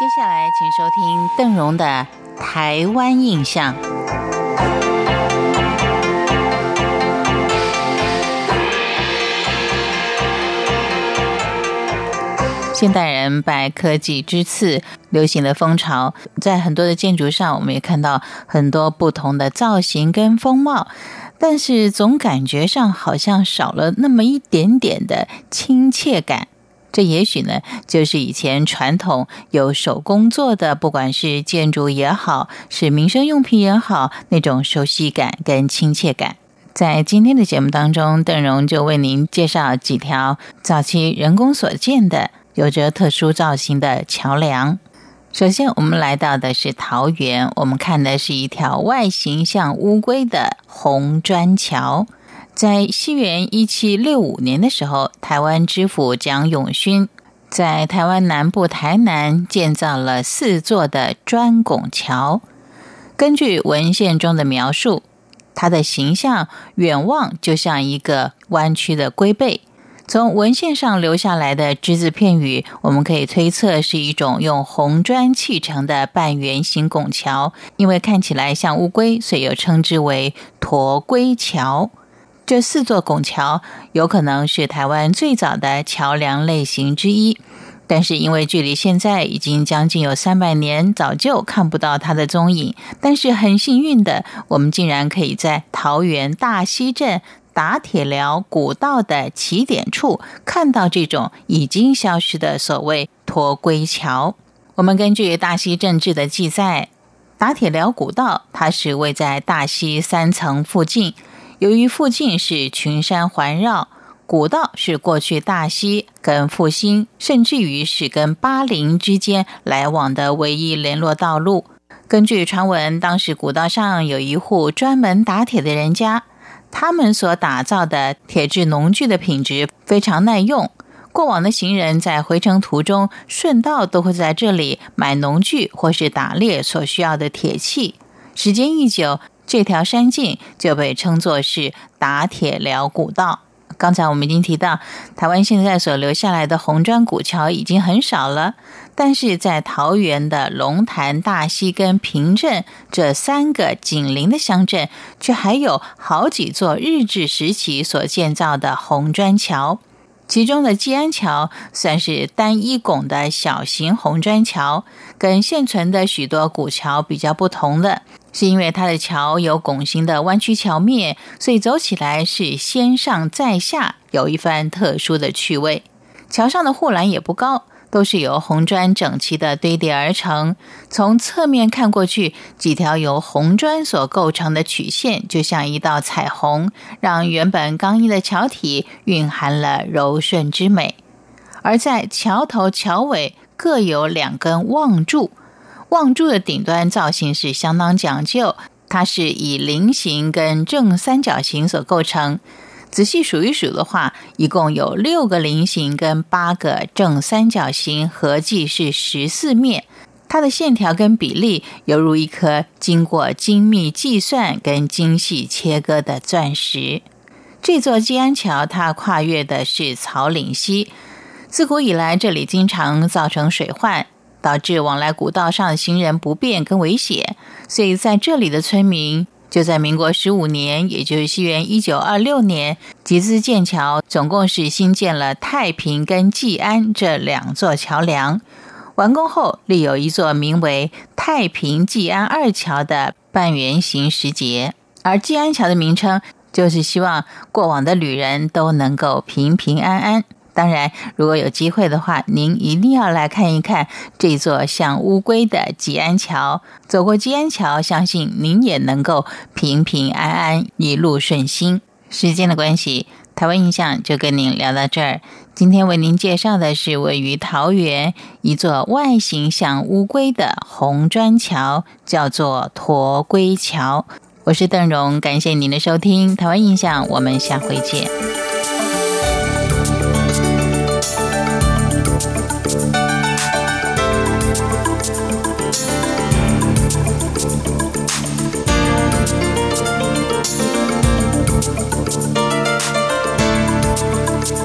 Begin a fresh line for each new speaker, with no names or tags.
接下来，请收听邓荣的《台湾印象》。现代人拜科技之赐，流行的风潮，在很多的建筑上，我们也看到很多不同的造型跟风貌，但是总感觉上好像少了那么一点点的亲切感。这也许呢，就是以前传统有手工做的，不管是建筑也好，是民生用品也好，那种熟悉感跟亲切感。在今天的节目当中，邓荣就为您介绍几条早期人工所建的。有着特殊造型的桥梁。首先，我们来到的是桃园，我们看的是一条外形像乌龟的红砖桥。在西元一七六五年的时候，台湾知府蒋永勋在台湾南部台南建造了四座的砖拱桥。根据文献中的描述，它的形象远望就像一个弯曲的龟背。从文献上留下来的只字片语，我们可以推测是一种用红砖砌成的半圆形拱桥，因为看起来像乌龟，所以又称之为驼龟桥。这四座拱桥有可能是台湾最早的桥梁类型之一，但是因为距离现在已经将近有三百年，早就看不到它的踪影。但是很幸运的，我们竟然可以在桃园大溪镇。打铁寮古道的起点处，看到这种已经消失的所谓驼龟桥。我们根据大溪镇志的记载，打铁寮古道它是位在大溪三层附近。由于附近是群山环绕，古道是过去大溪跟复兴，甚至于是跟巴陵之间来往的唯一联络道路。根据传闻，当时古道上有一户专门打铁的人家。他们所打造的铁制农具的品质非常耐用，过往的行人在回程途中顺道都会在这里买农具或是打猎所需要的铁器。时间一久，这条山径就被称作是打铁寮古道。刚才我们已经提到，台湾现在所留下来的红砖古桥已经很少了，但是在桃园的龙潭、大溪跟平镇这三个紧邻的乡镇，却还有好几座日治时期所建造的红砖桥。其中的基安桥算是单一拱的小型红砖桥，跟现存的许多古桥比较不同的。是因为它的桥有拱形的弯曲桥面，所以走起来是先上再下，有一番特殊的趣味。桥上的护栏也不高，都是由红砖整齐的堆叠而成。从侧面看过去，几条由红砖所构成的曲线，就像一道彩虹，让原本刚硬的桥体蕴含了柔顺之美。而在桥头、桥尾各有两根望柱。望柱的顶端造型是相当讲究，它是以菱形跟正三角形所构成。仔细数一数的话，一共有六个菱形跟八个正三角形，合计是十四面。它的线条跟比例犹如一颗经过精密计算跟精细切割的钻石。这座基安桥，它跨越的是草岭溪，自古以来这里经常造成水患。导致往来古道上行人不便跟危险，所以在这里的村民就在民国十五年，也就是西元一九二六年，集资建桥，总共是新建了太平跟济安这两座桥梁。完工后，立有一座名为太平济安二桥的半圆形石阶，而济安桥的名称就是希望过往的旅人都能够平平安安。当然，如果有机会的话，您一定要来看一看这座像乌龟的吉安桥。走过吉安桥，相信您也能够平平安安，一路顺心。时间的关系，台湾印象就跟您聊到这儿。今天为您介绍的是位于桃园一座外形像乌龟的红砖桥，叫做驼龟桥。我是邓荣，感谢您的收听。台湾印象，我们下回见。